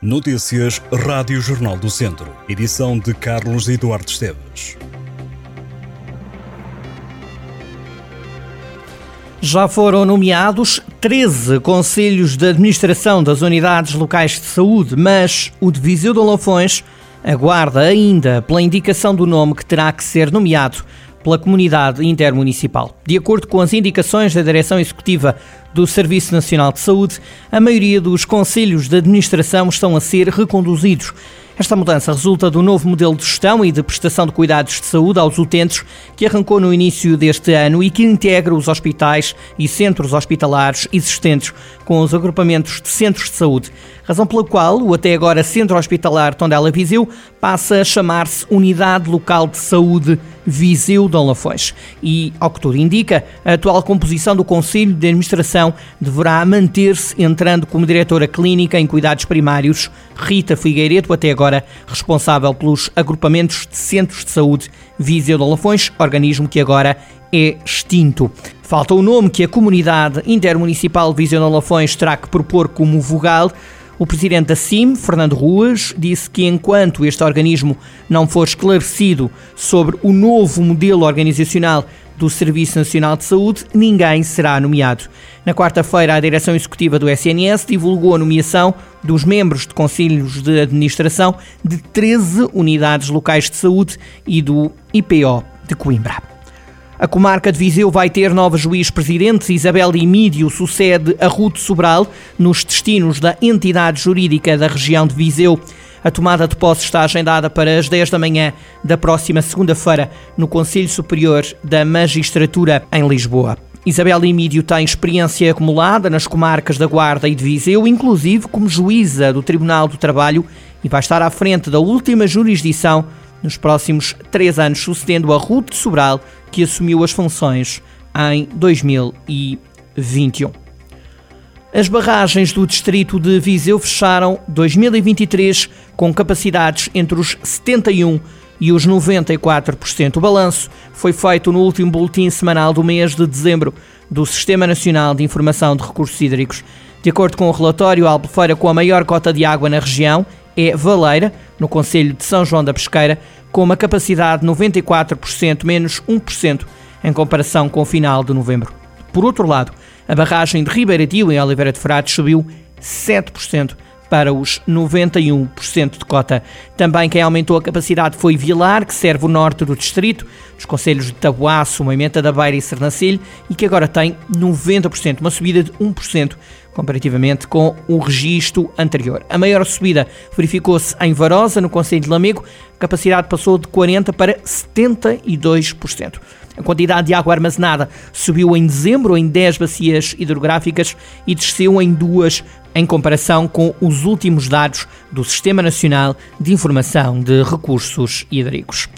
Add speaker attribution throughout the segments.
Speaker 1: Notícias Rádio Jornal do Centro. Edição de Carlos Eduardo Esteves.
Speaker 2: Já foram nomeados 13 conselhos de administração das unidades locais de saúde, mas o de Viseu de Lafões aguarda ainda pela indicação do nome que terá que ser nomeado pela comunidade intermunicipal. De acordo com as indicações da Direção Executiva do Serviço Nacional de Saúde, a maioria dos conselhos de administração estão a ser reconduzidos. Esta mudança resulta do novo modelo de gestão e de prestação de cuidados de saúde aos utentes que arrancou no início deste ano e que integra os hospitais e centros hospitalares existentes com os agrupamentos de centros de saúde, razão pela qual o até agora Centro Hospitalar Tondela Viseu passa a chamar-se Unidade Local de Saúde Viseu Dom Lafões. E, ao que tudo indica, a atual composição do Conselho de Administração deverá manter-se, entrando como diretora clínica em cuidados primários Rita Figueiredo, até agora responsável pelos agrupamentos de centros de saúde Viseu Lafões, organismo que agora é extinto. Falta o nome que a comunidade intermunicipal Viseu Dom Lafões terá que propor como vogal. O presidente da CIM, Fernando Ruas, disse que enquanto este organismo não for esclarecido sobre o novo modelo organizacional do Serviço Nacional de Saúde, ninguém será nomeado. Na quarta-feira, a direção executiva do SNS divulgou a nomeação dos membros de conselhos de administração de 13 unidades locais de saúde e do IPO de Coimbra. A comarca de Viseu vai ter nova juiz-presidente. Isabel Imídio sucede a Ruth Sobral nos destinos da entidade jurídica da região de Viseu. A tomada de posse está agendada para as 10 da manhã da próxima segunda-feira no Conselho Superior da Magistratura em Lisboa. Isabel Imídio tem experiência acumulada nas comarcas da Guarda e de Viseu, inclusive como juíza do Tribunal do Trabalho, e vai estar à frente da última jurisdição nos próximos três anos, sucedendo a Ruth Sobral, que assumiu as funções em 2021. As barragens do distrito de Viseu fecharam 2023 com capacidades entre os 71 e os 94%. O balanço foi feito no último boletim semanal do mês de dezembro do Sistema Nacional de Informação de Recursos Hídricos. De acordo com o relatório, a albufeira com a maior cota de água na região é Valeira, no Conselho de São João da Pesqueira, com uma capacidade de 94% menos 1% em comparação com o final de novembro. Por outro lado, a barragem de Ribeiradil, em Oliveira de Frades, subiu 7% para os 91% de cota. Também quem aumentou a capacidade foi Vilar, que serve o norte do distrito, dos conselhos de Tabuaço, Moimenta da Beira e Sernancelho, e que agora tem 90%, uma subida de 1% comparativamente com o registro anterior. A maior subida verificou-se em Varosa, no Conselho de Lamego, a capacidade passou de 40% para 72%. A quantidade de água armazenada subiu em dezembro em 10 bacias hidrográficas e desceu em duas em comparação com os últimos dados do Sistema Nacional de Informação de Recursos Hídricos.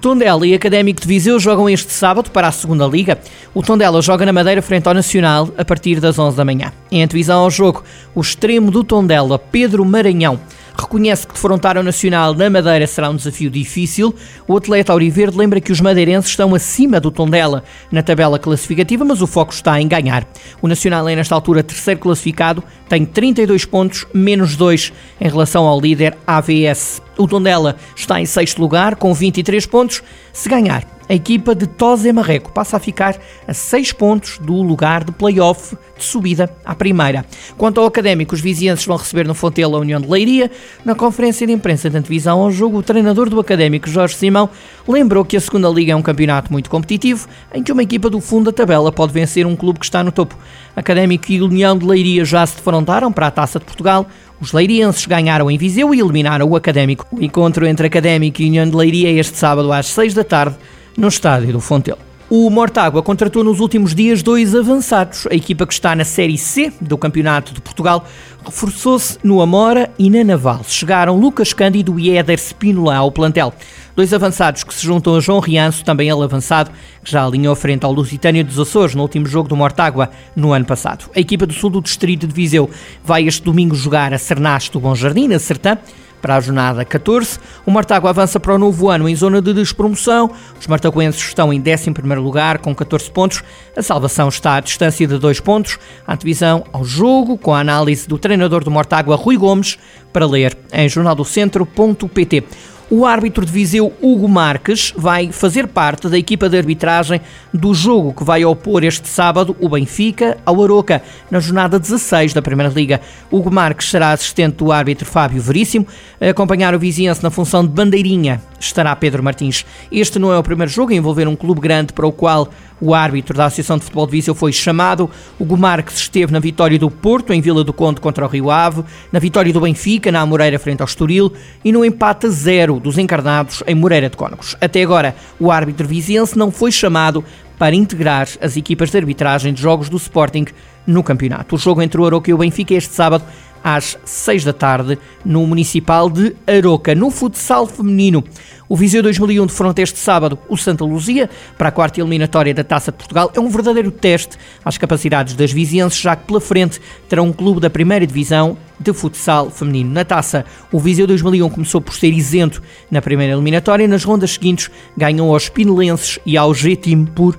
Speaker 2: Tondela e Académico de Viseu jogam este sábado para a segunda Liga. O Tondela joga na Madeira frente ao Nacional a partir das 11 da manhã. Em antevisão ao jogo, o extremo do Tondela, Pedro Maranhão, reconhece que defrontar o Nacional na Madeira será um desafio difícil. O atleta Auriverde lembra que os madeirenses estão acima do Tondela na tabela classificativa, mas o foco está em ganhar. O Nacional é, nesta altura, terceiro classificado, tem 32 pontos, menos 2 em relação ao líder AVS. O Tondela está em sexto lugar, com 23 pontos. Se ganhar, a equipa de Tose Marreco passa a ficar a 6 pontos do lugar de play-off de subida à primeira. Quanto ao académico, os vizienses vão receber no Fontela a União de Leiria. Na conferência de imprensa de antevisão ao jogo, o treinador do académico, Jorge Simão, lembrou que a segunda liga é um campeonato muito competitivo, em que uma equipa do fundo da tabela pode vencer um clube que está no topo. Académico e União de Leiria já se defrontaram para a Taça de Portugal. Os leirienses ganharam em Viseu e eliminaram o Académico. O encontro entre Académico e União de Leiria é este sábado às 6 da tarde no estádio do Fontel. O Mortágua contratou nos últimos dias dois avançados. A equipa que está na Série C do Campeonato de Portugal reforçou-se no Amora e na Naval. Chegaram Lucas Cândido e Éder Spínola ao plantel. Dois avançados que se juntam a João Rianço, também ele avançado, que já alinhou frente ao Lusitânia dos Açores no último jogo do Mortágua no ano passado. A equipa do sul do distrito de Viseu vai este domingo jogar a Cernaste do Bom Jardim, na Sertã, para a jornada 14. O Martágua avança para o novo ano em zona de despromoção. Os martaguenses estão em 11 lugar com 14 pontos. A salvação está à distância de 2 pontos. A antevisão ao jogo com a análise do treinador do Mortágua, Rui Gomes, para ler em jornaldocentro.pt. O árbitro de Viseu, Hugo Marques, vai fazer parte da equipa de arbitragem do jogo que vai opor este sábado o Benfica ao Aroca, na jornada 16 da Primeira Liga. Hugo Marques será assistente do árbitro Fábio Veríssimo. A acompanhar o Viziense na função de bandeirinha estará Pedro Martins. Este não é o primeiro jogo a envolver um clube grande para o qual o árbitro da Associação de Futebol de Viseu foi chamado. O Gomarques esteve na vitória do Porto, em Vila do Conde contra o Rio Ave, na vitória do Benfica, na Moreira frente ao Estoril e no empate a zero dos encarnados em Moreira de Cónegos. Até agora, o árbitro viziense não foi chamado para integrar as equipas de arbitragem de jogos do Sporting no campeonato. O jogo entre o Aroca e o Benfica este sábado às 6 da tarde no Municipal de Aroca. No futsal feminino, o Viseu 2001 defronta este sábado o Santa Luzia para a quarta eliminatória da Taça de Portugal. É um verdadeiro teste às capacidades das vizienses, já que pela frente terá um clube da primeira divisão de futsal feminino. Na taça, o Viseu 2001 começou por ser isento na primeira eliminatória. Nas rondas seguintes, ganham aos Pinelenses e ao G-Team por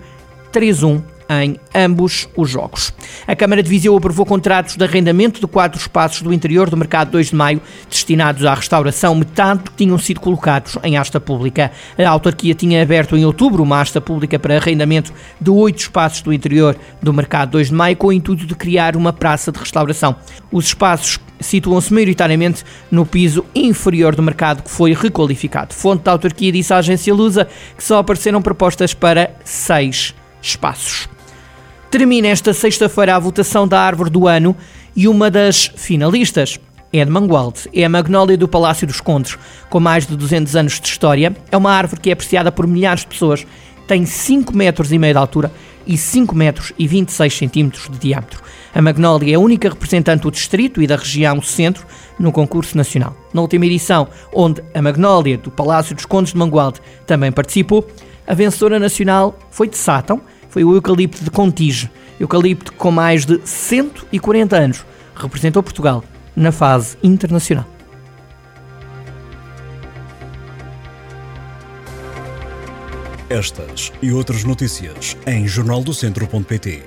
Speaker 2: 3-1 em ambos os jogos. A Câmara de Viseu aprovou contratos de arrendamento de quatro espaços do interior do mercado 2 de maio destinados à restauração, metade que tinham sido colocados em asta pública. A autarquia tinha aberto em outubro uma asta pública para arrendamento de oito espaços do interior do mercado 2 de maio com o intuito de criar uma praça de restauração. Os espaços situam-se maioritariamente no piso inferior do mercado que foi requalificado. Fonte da autarquia disse à agência Lusa que só apareceram propostas para seis espaços. Termina esta sexta-feira a votação da árvore do ano e uma das finalistas é de Mangualde. É a magnólia do Palácio dos Condes, com mais de 200 anos de história. É uma árvore que é apreciada por milhares de pessoas. Tem 5 metros e meio de altura e 5 metros e 26 centímetros de diâmetro. A Magnólia é a única representante do distrito e da região centro no concurso nacional. Na última edição, onde a Magnólia do Palácio dos Condes de Mangualde também participou, a vencedora nacional foi de Sátão, foi o eucalipto de Contige, eucalipto com mais de 140 anos, representou Portugal na fase internacional.
Speaker 1: Estas e outras notícias em jornaldocentro.pt.